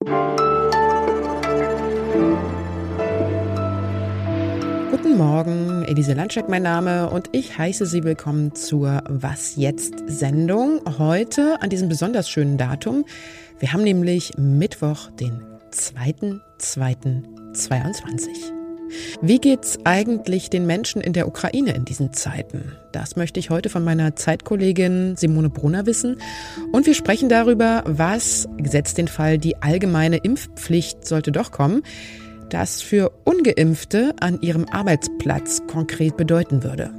Guten Morgen, Elise Landscheck mein Name und ich heiße Sie willkommen zur Was jetzt Sendung. Heute an diesem besonders schönen Datum. Wir haben nämlich Mittwoch, den 2.2.22. Wie geht's eigentlich den Menschen in der Ukraine in diesen Zeiten? Das möchte ich heute von meiner Zeitkollegin Simone Brunner wissen. Und wir sprechen darüber, was, gesetzt den Fall, die allgemeine Impfpflicht sollte doch kommen, das für ungeimpfte an ihrem Arbeitsplatz konkret bedeuten würde.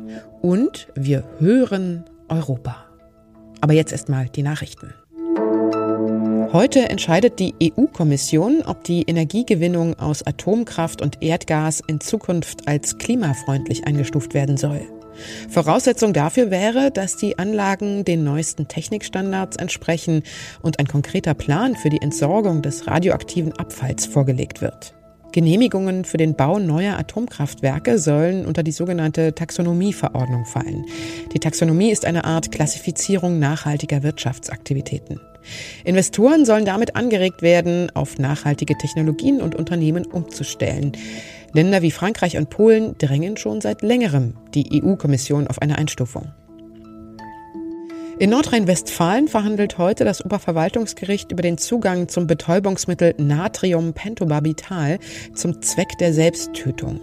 Und wir hören Europa. Aber jetzt erstmal die Nachrichten. Heute entscheidet die EU-Kommission, ob die Energiegewinnung aus Atomkraft und Erdgas in Zukunft als klimafreundlich eingestuft werden soll. Voraussetzung dafür wäre, dass die Anlagen den neuesten Technikstandards entsprechen und ein konkreter Plan für die Entsorgung des radioaktiven Abfalls vorgelegt wird. Genehmigungen für den Bau neuer Atomkraftwerke sollen unter die sogenannte Taxonomieverordnung fallen. Die Taxonomie ist eine Art Klassifizierung nachhaltiger Wirtschaftsaktivitäten. Investoren sollen damit angeregt werden, auf nachhaltige Technologien und Unternehmen umzustellen. Länder wie Frankreich und Polen drängen schon seit längerem die EU-Kommission auf eine Einstufung. In Nordrhein-Westfalen verhandelt heute das Oberverwaltungsgericht über den Zugang zum Betäubungsmittel Natrium-Pentobarbital zum Zweck der Selbsttötung.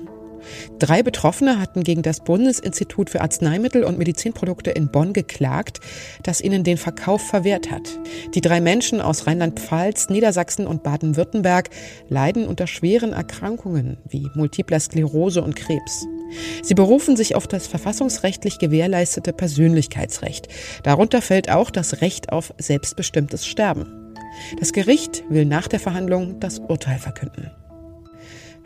Drei Betroffene hatten gegen das Bundesinstitut für Arzneimittel und Medizinprodukte in Bonn geklagt, das ihnen den Verkauf verwehrt hat. Die drei Menschen aus Rheinland-Pfalz, Niedersachsen und Baden-Württemberg leiden unter schweren Erkrankungen wie multipler Sklerose und Krebs. Sie berufen sich auf das verfassungsrechtlich gewährleistete Persönlichkeitsrecht. Darunter fällt auch das Recht auf selbstbestimmtes Sterben. Das Gericht will nach der Verhandlung das Urteil verkünden.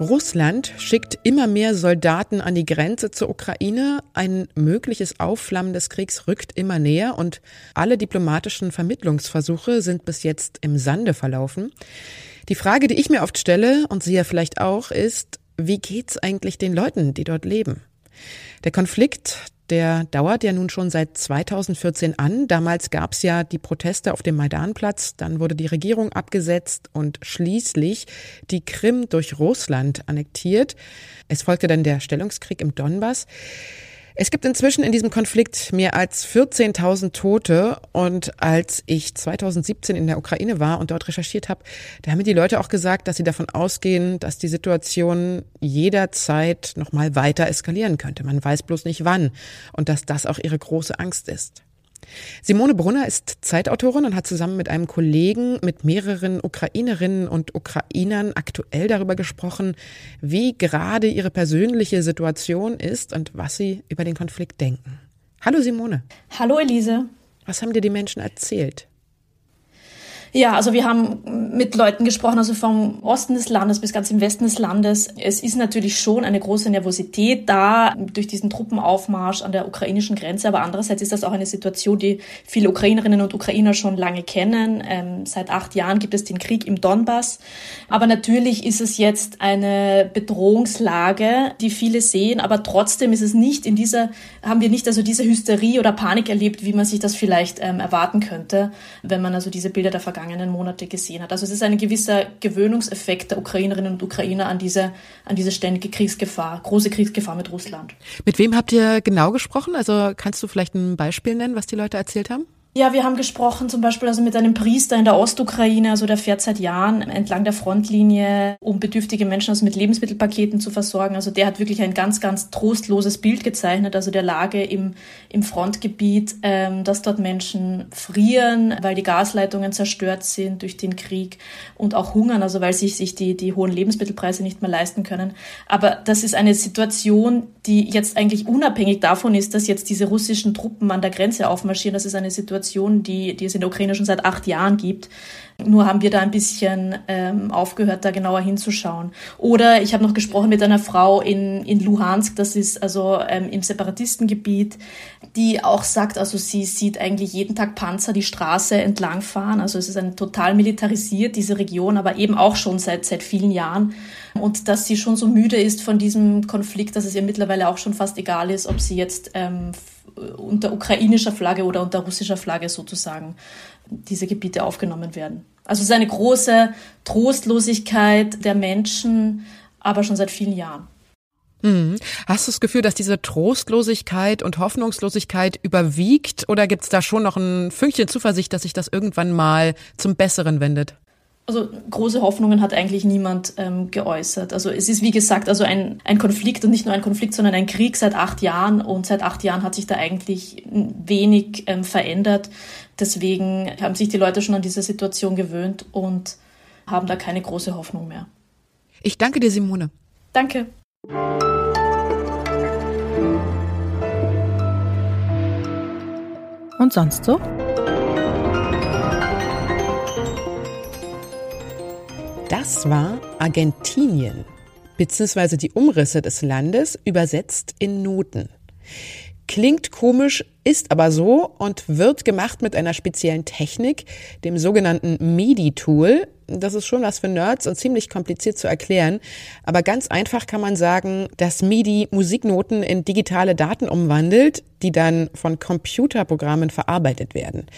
Russland schickt immer mehr Soldaten an die Grenze zur Ukraine. Ein mögliches Aufflammen des Kriegs rückt immer näher und alle diplomatischen Vermittlungsversuche sind bis jetzt im Sande verlaufen. Die Frage, die ich mir oft stelle und Sie ja vielleicht auch, ist, wie geht's eigentlich den Leuten, die dort leben? Der Konflikt, der dauert ja nun schon seit 2014 an. Damals gab es ja die Proteste auf dem Maidanplatz, dann wurde die Regierung abgesetzt und schließlich die Krim durch Russland annektiert. Es folgte dann der Stellungskrieg im Donbass. Es gibt inzwischen in diesem Konflikt mehr als 14.000 Tote. Und als ich 2017 in der Ukraine war und dort recherchiert habe, da haben mir die Leute auch gesagt, dass sie davon ausgehen, dass die Situation jederzeit nochmal weiter eskalieren könnte. Man weiß bloß nicht wann. Und dass das auch ihre große Angst ist. Simone Brunner ist Zeitautorin und hat zusammen mit einem Kollegen mit mehreren Ukrainerinnen und Ukrainern aktuell darüber gesprochen, wie gerade ihre persönliche Situation ist und was sie über den Konflikt denken. Hallo Simone. Hallo Elise. Was haben dir die Menschen erzählt? Ja, also wir haben mit Leuten gesprochen, also vom Osten des Landes bis ganz im Westen des Landes. Es ist natürlich schon eine große Nervosität da durch diesen Truppenaufmarsch an der ukrainischen Grenze, aber andererseits ist das auch eine Situation, die viele Ukrainerinnen und Ukrainer schon lange kennen. Ähm, seit acht Jahren gibt es den Krieg im Donbass. Aber natürlich ist es jetzt eine Bedrohungslage, die viele sehen, aber trotzdem ist es nicht in dieser, haben wir nicht also diese Hysterie oder Panik erlebt, wie man sich das vielleicht ähm, erwarten könnte, wenn man also diese Bilder der Vergangenheit vergangenen Monate gesehen hat. Also es ist ein gewisser Gewöhnungseffekt der Ukrainerinnen und Ukrainer an diese, an diese ständige Kriegsgefahr, große Kriegsgefahr mit Russland. Mit wem habt ihr genau gesprochen? Also kannst du vielleicht ein Beispiel nennen, was die Leute erzählt haben? Ja, wir haben gesprochen zum Beispiel also mit einem Priester in der Ostukraine, also der fährt seit Jahren entlang der Frontlinie, um bedürftige Menschen also mit Lebensmittelpaketen zu versorgen. Also der hat wirklich ein ganz, ganz trostloses Bild gezeichnet, also der Lage im, im Frontgebiet, ähm, dass dort Menschen frieren, weil die Gasleitungen zerstört sind durch den Krieg und auch hungern, also weil sich, sich die, die hohen Lebensmittelpreise nicht mehr leisten können. Aber das ist eine Situation, die jetzt eigentlich unabhängig davon ist, dass jetzt diese russischen Truppen an der Grenze aufmarschieren. Das ist eine Situation, Situation, die, die es in der Ukraine schon seit acht Jahren gibt. Nur haben wir da ein bisschen ähm, aufgehört, da genauer hinzuschauen. Oder ich habe noch gesprochen mit einer Frau in, in Luhansk, das ist also ähm, im Separatistengebiet, die auch sagt, also sie sieht eigentlich jeden Tag Panzer die Straße entlangfahren. Also es ist ein total militarisiert, diese Region, aber eben auch schon seit, seit vielen Jahren. Und dass sie schon so müde ist von diesem Konflikt, dass es ihr mittlerweile auch schon fast egal ist, ob sie jetzt ähm, unter ukrainischer Flagge oder unter russischer Flagge sozusagen diese Gebiete aufgenommen werden. Also es ist eine große Trostlosigkeit der Menschen, aber schon seit vielen Jahren. Mhm. Hast du das Gefühl, dass diese Trostlosigkeit und Hoffnungslosigkeit überwiegt oder gibt es da schon noch ein Fünkchen Zuversicht, dass sich das irgendwann mal zum Besseren wendet? Also große Hoffnungen hat eigentlich niemand ähm, geäußert. Also es ist wie gesagt also ein, ein Konflikt und nicht nur ein Konflikt, sondern ein Krieg seit acht Jahren und seit acht Jahren hat sich da eigentlich wenig ähm, verändert. Deswegen haben sich die Leute schon an diese Situation gewöhnt und haben da keine große Hoffnung mehr. Ich danke dir, Simone. Danke. Und sonst so? Das war Argentinien, beziehungsweise die Umrisse des Landes übersetzt in Noten. Klingt komisch, ist aber so und wird gemacht mit einer speziellen Technik, dem sogenannten MIDI-Tool. Das ist schon was für Nerds und ziemlich kompliziert zu erklären. Aber ganz einfach kann man sagen, dass MIDI Musiknoten in digitale Daten umwandelt, die dann von Computerprogrammen verarbeitet werden.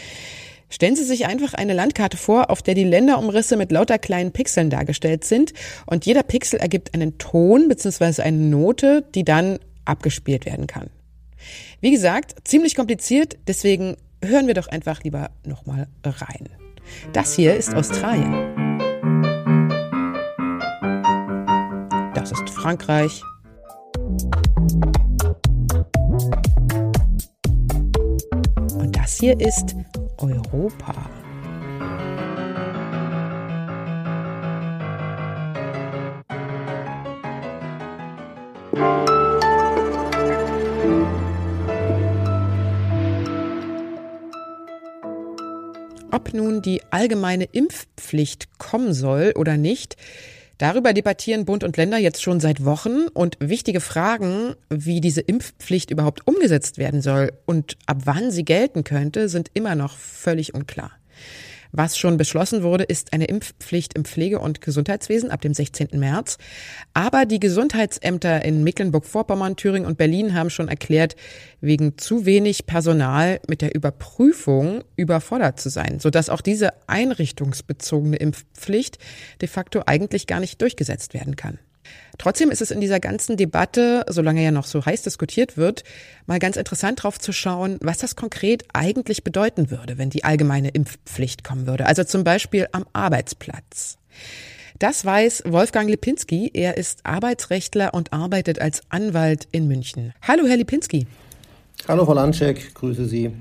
Stellen Sie sich einfach eine Landkarte vor, auf der die Länderumrisse mit lauter kleinen Pixeln dargestellt sind und jeder Pixel ergibt einen Ton bzw. eine Note, die dann abgespielt werden kann. Wie gesagt, ziemlich kompliziert, deswegen hören wir doch einfach lieber nochmal rein. Das hier ist Australien. Das ist Frankreich. Und das hier ist Europa. Ob nun die allgemeine Impfpflicht kommen soll oder nicht, Darüber debattieren Bund und Länder jetzt schon seit Wochen und wichtige Fragen, wie diese Impfpflicht überhaupt umgesetzt werden soll und ab wann sie gelten könnte, sind immer noch völlig unklar. Was schon beschlossen wurde, ist eine Impfpflicht im Pflege- und Gesundheitswesen ab dem 16. März. Aber die Gesundheitsämter in Mecklenburg-Vorpommern, Thüringen und Berlin haben schon erklärt, wegen zu wenig Personal mit der Überprüfung überfordert zu sein, sodass auch diese einrichtungsbezogene Impfpflicht de facto eigentlich gar nicht durchgesetzt werden kann. Trotzdem ist es in dieser ganzen Debatte, solange ja noch so heiß diskutiert wird, mal ganz interessant drauf zu schauen, was das konkret eigentlich bedeuten würde, wenn die allgemeine Impfpflicht kommen würde. Also zum Beispiel am Arbeitsplatz. Das weiß Wolfgang Lipinski. Er ist Arbeitsrechtler und arbeitet als Anwalt in München. Hallo, Herr Lipinski. Hallo, Frau Landscheck. Grüße Sie.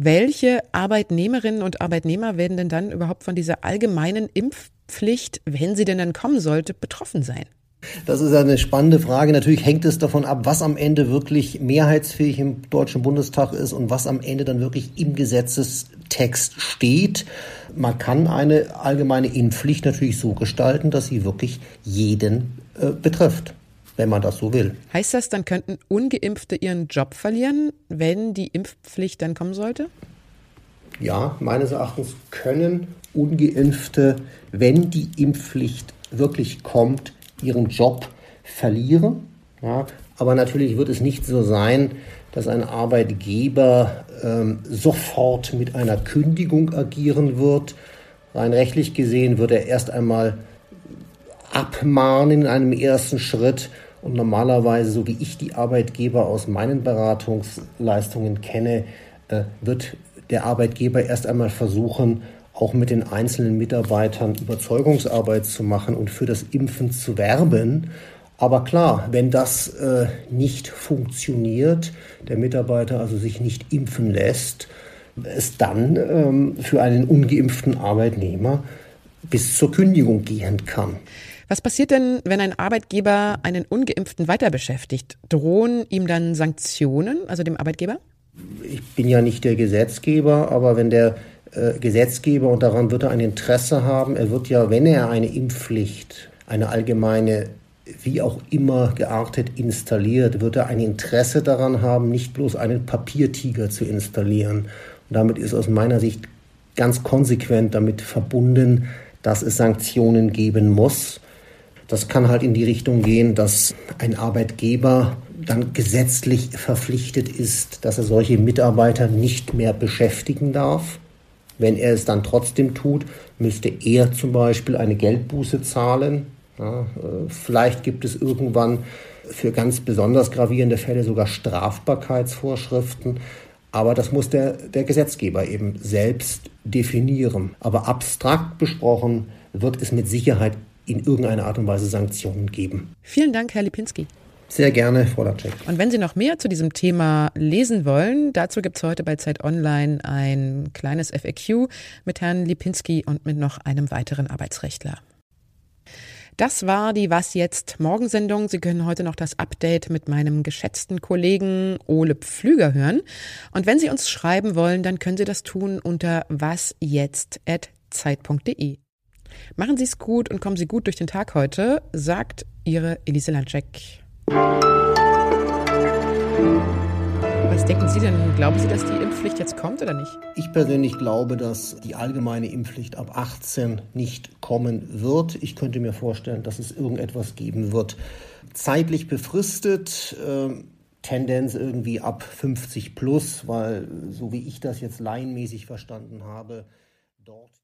Welche Arbeitnehmerinnen und Arbeitnehmer werden denn dann überhaupt von dieser allgemeinen Impfpflicht Pflicht, wenn sie denn dann kommen sollte, betroffen sein? Das ist eine spannende Frage. Natürlich hängt es davon ab, was am Ende wirklich mehrheitsfähig im Deutschen Bundestag ist und was am Ende dann wirklich im Gesetzestext steht. Man kann eine allgemeine Impfpflicht natürlich so gestalten, dass sie wirklich jeden äh, betrifft, wenn man das so will. Heißt das, dann könnten ungeimpfte ihren Job verlieren, wenn die Impfpflicht dann kommen sollte? Ja, meines Erachtens können ungeimpfte, wenn die Impfpflicht wirklich kommt, ihren Job verlieren. Ja, aber natürlich wird es nicht so sein, dass ein Arbeitgeber ähm, sofort mit einer Kündigung agieren wird. Rein rechtlich gesehen wird er erst einmal abmahnen in einem ersten Schritt. Und normalerweise, so wie ich die Arbeitgeber aus meinen Beratungsleistungen kenne, äh, wird der Arbeitgeber erst einmal versuchen, auch mit den einzelnen Mitarbeitern Überzeugungsarbeit zu machen und für das Impfen zu werben. Aber klar, wenn das äh, nicht funktioniert, der Mitarbeiter also sich nicht impfen lässt, es dann ähm, für einen ungeimpften Arbeitnehmer bis zur Kündigung gehen kann. Was passiert denn, wenn ein Arbeitgeber einen ungeimpften weiter beschäftigt? Drohen ihm dann Sanktionen, also dem Arbeitgeber? Ich bin ja nicht der Gesetzgeber, aber wenn der äh, Gesetzgeber, und daran wird er ein Interesse haben, er wird ja, wenn er eine Impfpflicht, eine allgemeine, wie auch immer geartet installiert, wird er ein Interesse daran haben, nicht bloß einen Papiertiger zu installieren. Und damit ist aus meiner Sicht ganz konsequent damit verbunden, dass es Sanktionen geben muss. Das kann halt in die Richtung gehen, dass ein Arbeitgeber dann gesetzlich verpflichtet ist, dass er solche Mitarbeiter nicht mehr beschäftigen darf. Wenn er es dann trotzdem tut, müsste er zum Beispiel eine Geldbuße zahlen. Ja, äh, vielleicht gibt es irgendwann für ganz besonders gravierende Fälle sogar Strafbarkeitsvorschriften. Aber das muss der, der Gesetzgeber eben selbst definieren. Aber abstrakt besprochen wird es mit Sicherheit in irgendeiner Art und Weise Sanktionen geben. Vielen Dank, Herr Lipinski. Sehr gerne, Frau Latschek. Und wenn Sie noch mehr zu diesem Thema lesen wollen, dazu gibt es heute bei Zeit Online ein kleines FAQ mit Herrn Lipinski und mit noch einem weiteren Arbeitsrechtler. Das war die Was jetzt Morgensendung. Sie können heute noch das Update mit meinem geschätzten Kollegen Ole Pflüger hören. Und wenn Sie uns schreiben wollen, dann können Sie das tun unter wasjetzt.zeit.de. Machen Sie es gut und kommen Sie gut durch den Tag heute, sagt Ihre Elise Landcheck. Was denken Sie denn? Glauben Sie, dass die Impfpflicht jetzt kommt oder nicht? Ich persönlich glaube, dass die allgemeine Impfpflicht ab 18 nicht kommen wird. Ich könnte mir vorstellen, dass es irgendetwas geben wird. Zeitlich befristet, äh, Tendenz irgendwie ab 50 plus, weil so wie ich das jetzt laienmäßig verstanden habe, dort